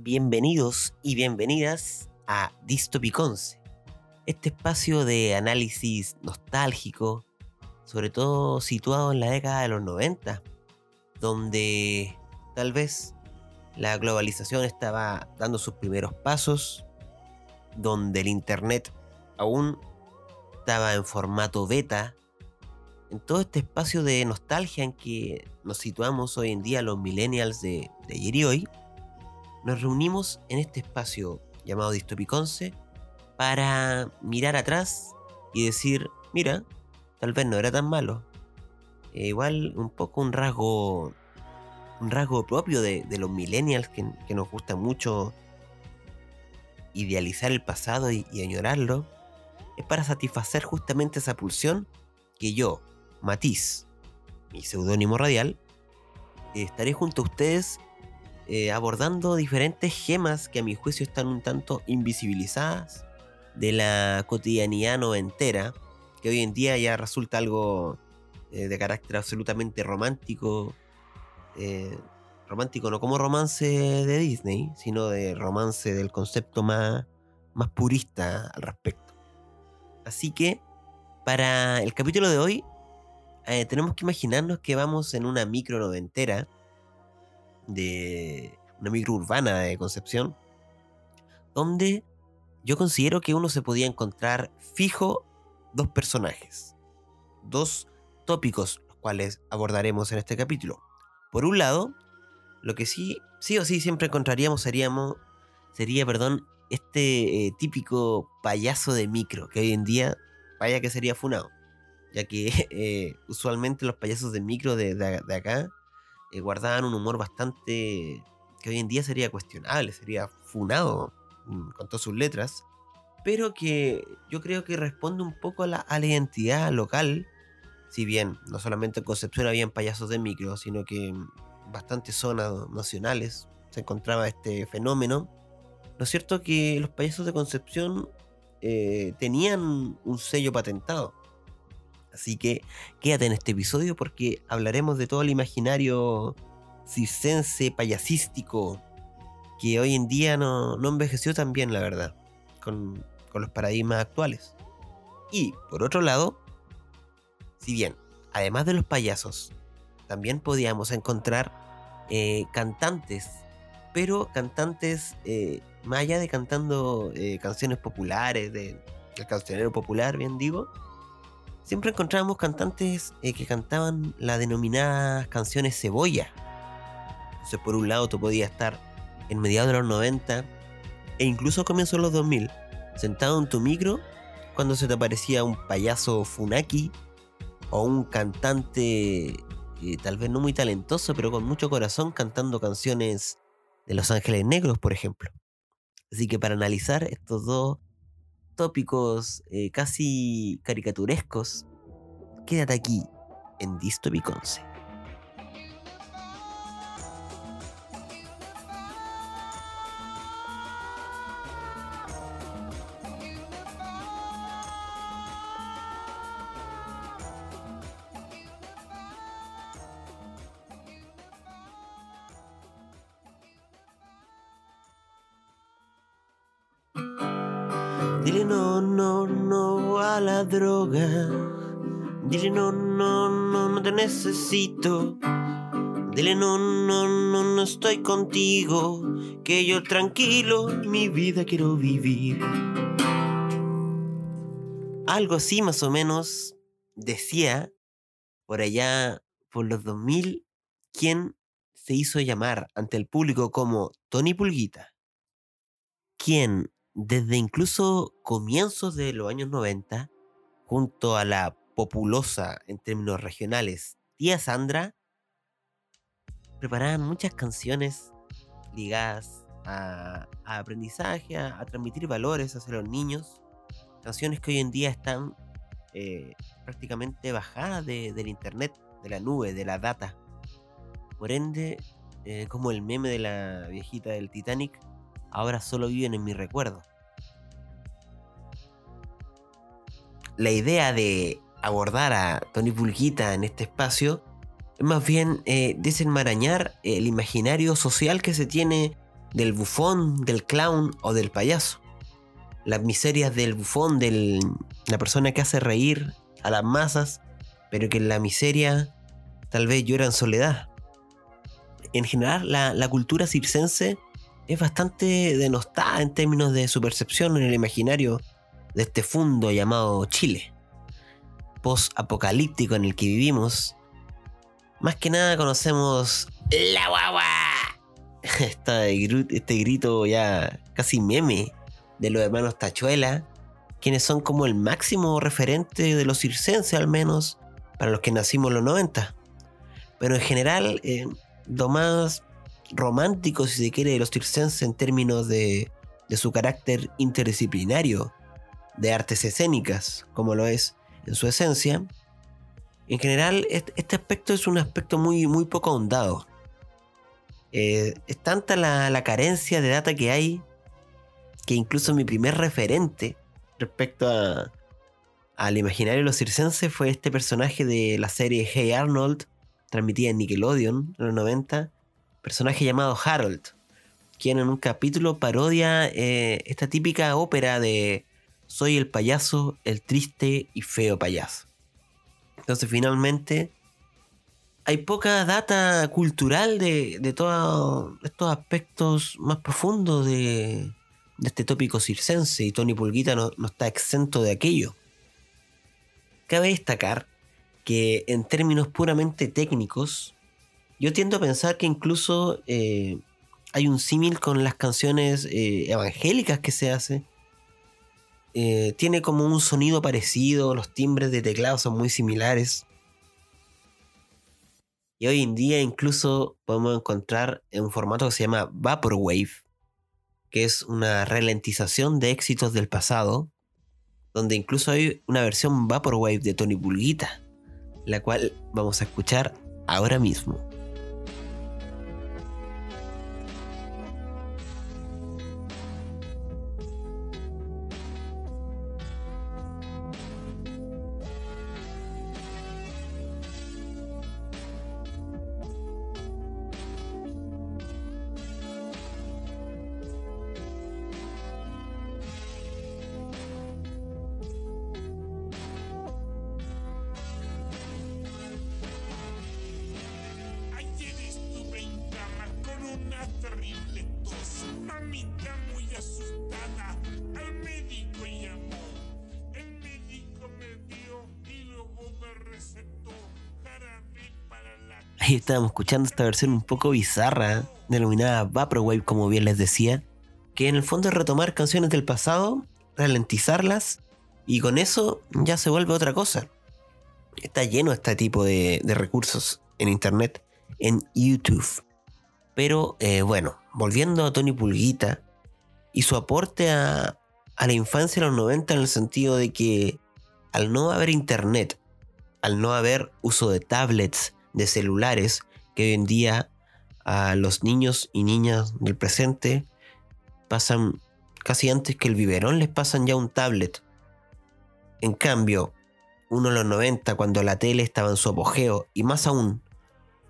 bienvenidos y bienvenidas a Distopiconce, este espacio de análisis nostálgico, sobre todo situado en la década de los 90, donde tal vez la globalización estaba dando sus primeros pasos, donde el Internet aún estaba en formato beta, en todo este espacio de nostalgia en que nos situamos hoy en día los millennials de, de ayer y hoy, nos reunimos en este espacio llamado Distopiconce para mirar atrás y decir, mira, tal vez no era tan malo. E igual un poco un rasgo un rasgo propio de, los millennials que, nos gusta mucho idealizar el pasado y, añorarlo, es para satisfacer justamente esa pulsión que yo, Matiz, mi seudónimo radial, estaré junto a ustedes eh, abordando diferentes gemas que a mi juicio están un tanto invisibilizadas de la cotidianidad noventera, que hoy en día ya resulta algo eh, de carácter absolutamente romántico. Eh, romántico no como romance de Disney, sino de romance del concepto más, más purista al respecto. Así que, para el capítulo de hoy, tenemos que imaginarnos que vamos en una micro noventera de una micro urbana de Concepción, donde yo considero que uno se podía encontrar fijo dos personajes, dos tópicos, los cuales abordaremos en este capítulo. Por un lado, lo que sí, sí o sí siempre encontraríamos seríamos, sería, perdón, este eh, típico payaso de micro, que hoy en día, vaya que sería funado, ya que eh, usualmente los payasos de micro de, de acá eh, guardaban un humor bastante que hoy en día sería cuestionable, sería funado mm, con todas sus letras, pero que yo creo que responde un poco a la, identidad local, si bien no solamente en Concepción habían payasos de micro, sino que en bastantes zonas nacionales se encontraba este fenómeno. ¿No es cierto que los payasos de Concepción eh, tenían un sello patentado? Así que quédate en este episodio porque hablaremos de todo el imaginario circense, payasístico, que hoy en día no, envejeció tan bien, la verdad, con, los paradigmas actuales. Y, por otro lado, si bien, además de los payasos, también podíamos encontrar eh, cantantes, pero cantantes, eh, más allá de cantando eh, canciones populares, de, del cancionero popular, bien digo, siempre encontrábamos cantantes eh, que cantaban las denominadas canciones cebolla. Entonces, por un lado, tú podías estar en mediados de los 90 e incluso a comienzos de los 2000, sentado en tu micro, cuando se te aparecía un payaso funaki o un cantante eh, tal vez no muy talentoso, pero con mucho corazón cantando canciones de Los Ángeles Negros, por ejemplo. Así que para analizar estos dos tópicos eh, casi caricaturescos, quédate aquí en Distopiconce. Dile no, no, no a la droga. Dile no, no, no, no te necesito. Dile no, no, no, no estoy contigo. Que yo tranquilo mi vida quiero vivir. Algo así más o menos decía por allá por los 2000 quien se hizo llamar ante el público como Tony Pulguita. Quien desde incluso comienzos de los años 90, junto a la populosa en términos regionales tía Sandra, preparaban muchas canciones ligadas a, aprendizaje, a, transmitir valores hacia los niños, canciones que hoy en día están eh, prácticamente bajadas del internet, de la nube, de la data. Por ende, eh, como el meme de la viejita del Titanic, ahora solo viven en mi recuerdo. La idea de abordar a Tony Pulguita en este espacio es más bien eh, desenmarañar el imaginario social que se tiene del bufón, del clown o del payaso. Las miserias del bufón, de la persona que hace reír a las masas, pero que en la miseria tal vez llora en soledad. En general, la, la cultura circense es bastante denostada en términos de su percepción en el imaginario de este fundo llamado Chile. Post-apocalíptico en el que vivimos, más que nada conocemos la guagua. este grito ya casi meme de los hermanos Tachuela, quienes son como el máximo referente de los circenses al menos, para los que nacimos en los 90. Pero en general, eh, lo más romántico, si se quiere, de los circenses en términos de, de su carácter interdisciplinario, de artes escénicas, como lo es en su esencia, en general este aspecto es un aspecto muy, muy poco ahondado. Eh, es tanta la, carencia de data que hay que incluso mi primer referente respecto a, al imaginario de los circenses fue este personaje de la serie Hey Arnold, transmitida en Nickelodeon en los 90, personaje llamado Harold, quien en un capítulo parodia eh, esta típica ópera de Soy el payaso, el triste y feo payaso. Entonces finalmente hay poca data cultural de, todos estos aspectos más profundos de, este tópico circense y Tony Pulguita no, está exento de aquello. Cabe destacar que en términos puramente técnicos, yo tiendo a pensar que incluso eh, hay un símil con las canciones eh, evangélicas que se hace. Eh, tiene como un sonido parecido, los timbres de teclado son muy similares. Y hoy en día incluso podemos encontrar en un formato que se llama Vaporwave, que es una ralentización de éxitos del pasado, donde incluso hay una versión Vaporwave de Tony Pulguita, la cual vamos a escuchar ahora mismo. Ahí estábamos escuchando esta versión un poco bizarra, denominada Vaporwave, como bien les decía, que en el fondo es retomar canciones del pasado, ralentizarlas, y con eso ya se vuelve otra cosa. Está lleno este tipo de, recursos en internet, en YouTube. Pero eh, bueno, volviendo a Tony Pulguita y su aporte a, la infancia de los 90 en el sentido de que al no haber internet, al no haber uso de tablets, de celulares que hoy en día a los niños y niñas del presente pasan casi antes que el biberón les pasan ya un tablet. En cambio, uno de los 90 cuando la tele estaba en su apogeo y más aún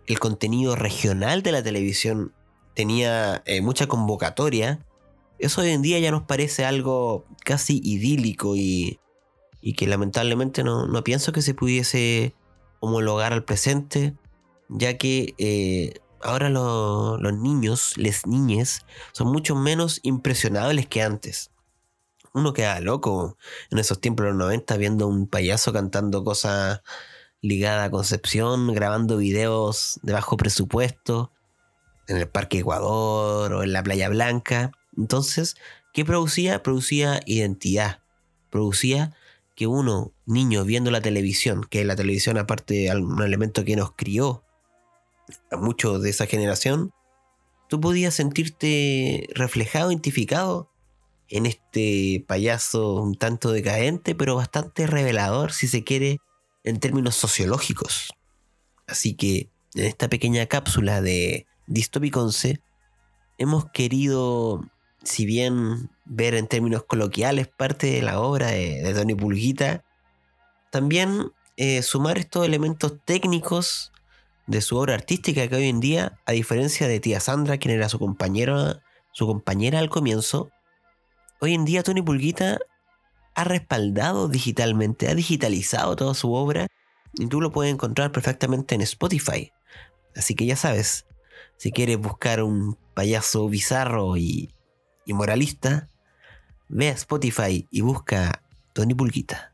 el contenido regional de la televisión tenía eh, mucha convocatoria, eso hoy en día ya nos parece algo casi idílico y, y que lamentablemente no, no pienso que se pudiese homologar al presente, ya que eh, ahora los niños, les niñes, son mucho menos impresionables que antes. Uno queda loco en esos tiempos de los 90 viendo un payaso cantando cosas ligadas a Concepción, grabando videos de bajo presupuesto en el Parque Ecuador o en la Playa Blanca. Entonces, ¿qué producía? Producía identidad, producía que uno, niño, viendo la televisión, que la televisión aparte un elemento que nos crió a muchos de esa generación, tú podías sentirte reflejado, identificado en este payaso un tanto decadente, pero bastante revelador, si se quiere, en términos sociológicos. Así que en esta pequeña cápsula de Dystopic 11 hemos querido si bien ver en términos coloquiales parte de la obra de, Tony Pulguita, también eh, sumar estos elementos técnicos de su obra artística que hoy en día, a diferencia de tía Sandra, quien era su compañera, su compañera al comienzo, hoy en día Tony Pulguita ha respaldado digitalmente, ha digitalizado toda su obra y tú lo puedes encontrar perfectamente en Spotify. Así que ya sabes, si quieres buscar un payaso bizarro y, y moralista, ve a Spotify y busca Tony Pulguita.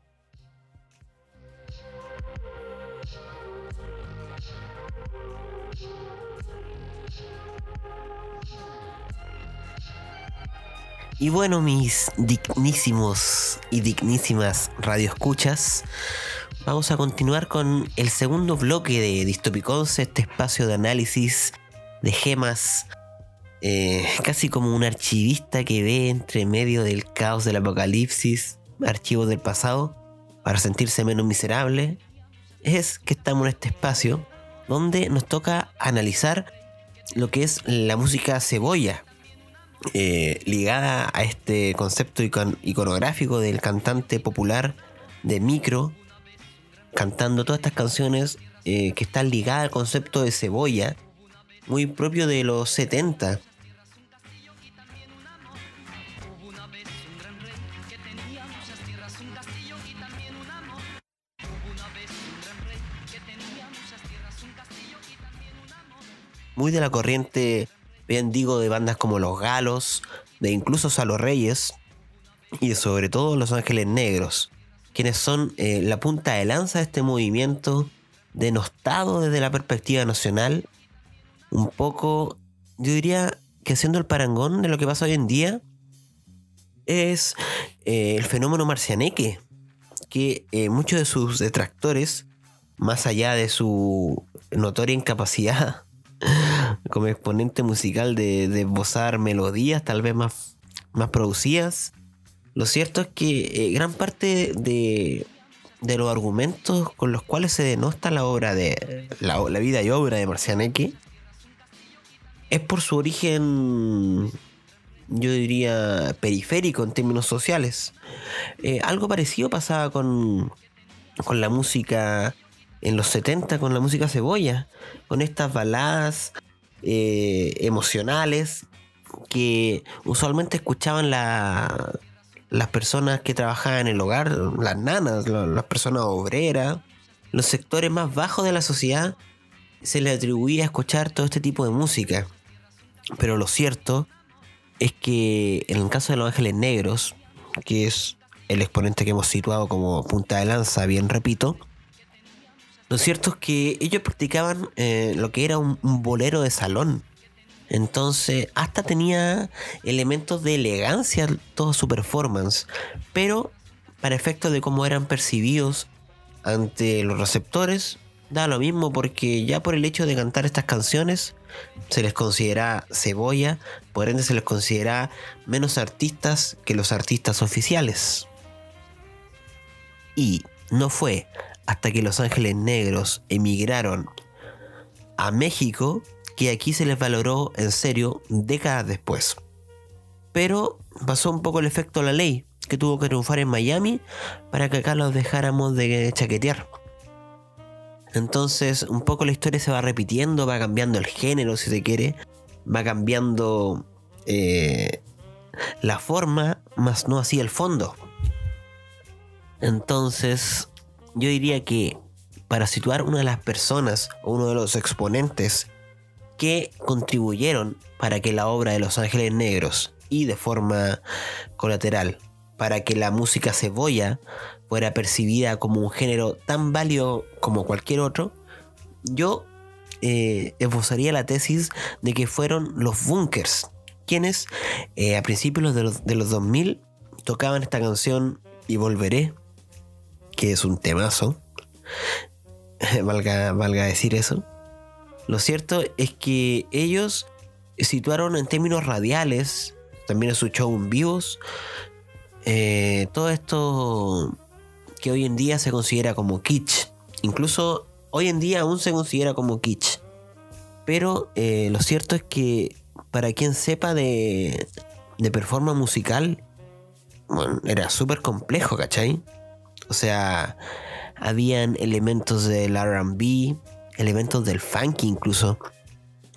Y bueno, mis dignísimos y dignísimas radioescuchas, vamos a continuar con el segundo bloque de Distopicons, este espacio de análisis de gemas, eh, casi como un archivista que ve entre medio del caos del apocalipsis archivos del pasado para sentirse menos miserable. Es que estamos en este espacio donde nos toca analizar lo que es la música cebolla eh, ligada a este concepto iconográfico del cantante popular de micro, cantando todas estas canciones eh, que están ligadas al concepto de cebolla, muy propio de los 70. Muy de la corriente bien digo, de bandas como Los Galos, de incluso Salo Reyes y sobre todo Los Ángeles Negros, quienes son eh, la punta de lanza de este movimiento denostado desde la perspectiva nacional, un poco, yo diría que siendo el parangón de lo que pasa hoy en día, es eh, el fenómeno marcianeque, que eh, muchos de sus detractores, más allá de su notoria incapacidad como exponente musical de, de esbozar melodías tal vez más, más producidas. Lo cierto es que eh, gran parte de, de, los argumentos con los cuales se denosta la obra de la, vida y obra de Marcianeque es por su origen, yo diría, periférico en términos sociales. Eh, algo parecido pasaba con, con la música en los 70 con la música cebolla, con estas baladas eh, emocionales que usualmente escuchaban las personas que trabajaban en el hogar, las nanas, las personas obreras, los sectores más bajos de la sociedad, se les atribuía a escuchar todo este tipo de música. Pero lo cierto es que en el caso de los ángeles negros, que es el exponente que hemos situado como punta de lanza, bien repito, lo cierto es que ellos practicaban eh, lo que era un, bolero de salón. Entonces, hasta tenía elementos de elegancia toda su performance. Pero, para efectos de cómo eran percibidos ante los receptores, da lo mismo porque ya por el hecho de cantar estas canciones se les considera cebolla, por ende se les considera menos artistas que los artistas oficiales. Y no fue hasta que los ángeles negros emigraron a México, que aquí se les valoró en serio décadas después. Pero pasó un poco el efecto de la ley, que tuvo que triunfar en Miami para que acá los dejáramos de chaquetear. Entonces, un poco la historia se va repitiendo, va cambiando el género, si se quiere, va cambiando eh, la forma, más no así el fondo. Entonces, yo diría que para situar una de las personas o uno de los exponentes que contribuyeron para que la obra de Los Ángeles Negros y de forma colateral para que la música cebolla fuera percibida como un género tan válido como cualquier otro, yo eh, esbozaría la tesis de que fueron los Bunkers, quienes eh, a principios de los, de los 2000 tocaban esta canción Y Volveré, que es un temazo, valga, valga decir eso. Lo cierto es que ellos situaron en términos radiales, también en su show en vivos, eh, todo esto que hoy en día se considera como kitsch. Incluso hoy en día aún se considera como kitsch. Pero eh, lo cierto es que para quien sepa de, de performance musical, bueno, era súper complejo, ¿cachai? O sea, habían elementos del RB, elementos del funk incluso.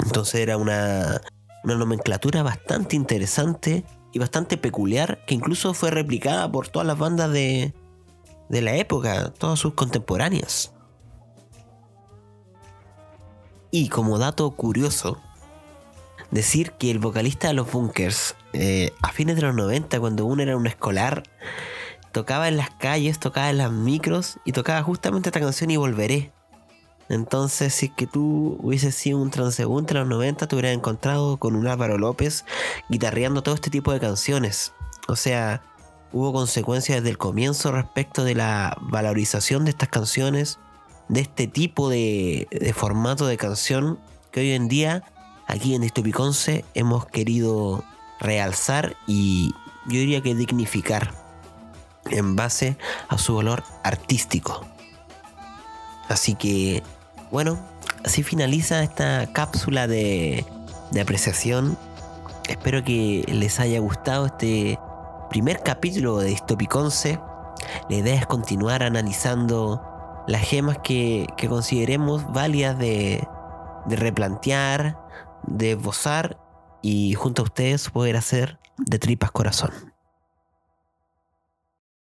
Entonces era una, una nomenclatura bastante interesante y bastante peculiar que incluso fue replicada por todas las bandas de, de la época, todas sus contemporáneas. Y como dato curioso, decir que el vocalista de los Bunkers, eh, a fines de los 90, cuando uno era un escolar, tocaba en las calles, tocaba en las micros y tocaba justamente esta canción y volveré. Entonces, si es que tú hubieses sido un transeúnte en los 90, te hubieras encontrado con un Álvaro López guitarreando todo este tipo de canciones. O sea, hubo consecuencias desde el comienzo respecto de la valorización de estas canciones, de este tipo de, de formato de canción que hoy en día aquí en Distopiconce hemos querido realzar y yo diría que dignificar en base a su valor artístico. Así que bueno, así finaliza esta cápsula de, apreciación. Espero que les haya gustado este primer capítulo de Distopiconce. La idea es continuar analizando las gemas que, consideremos válidas de, de replantear, de esbozar y junto a ustedes poder hacer de tripas corazón.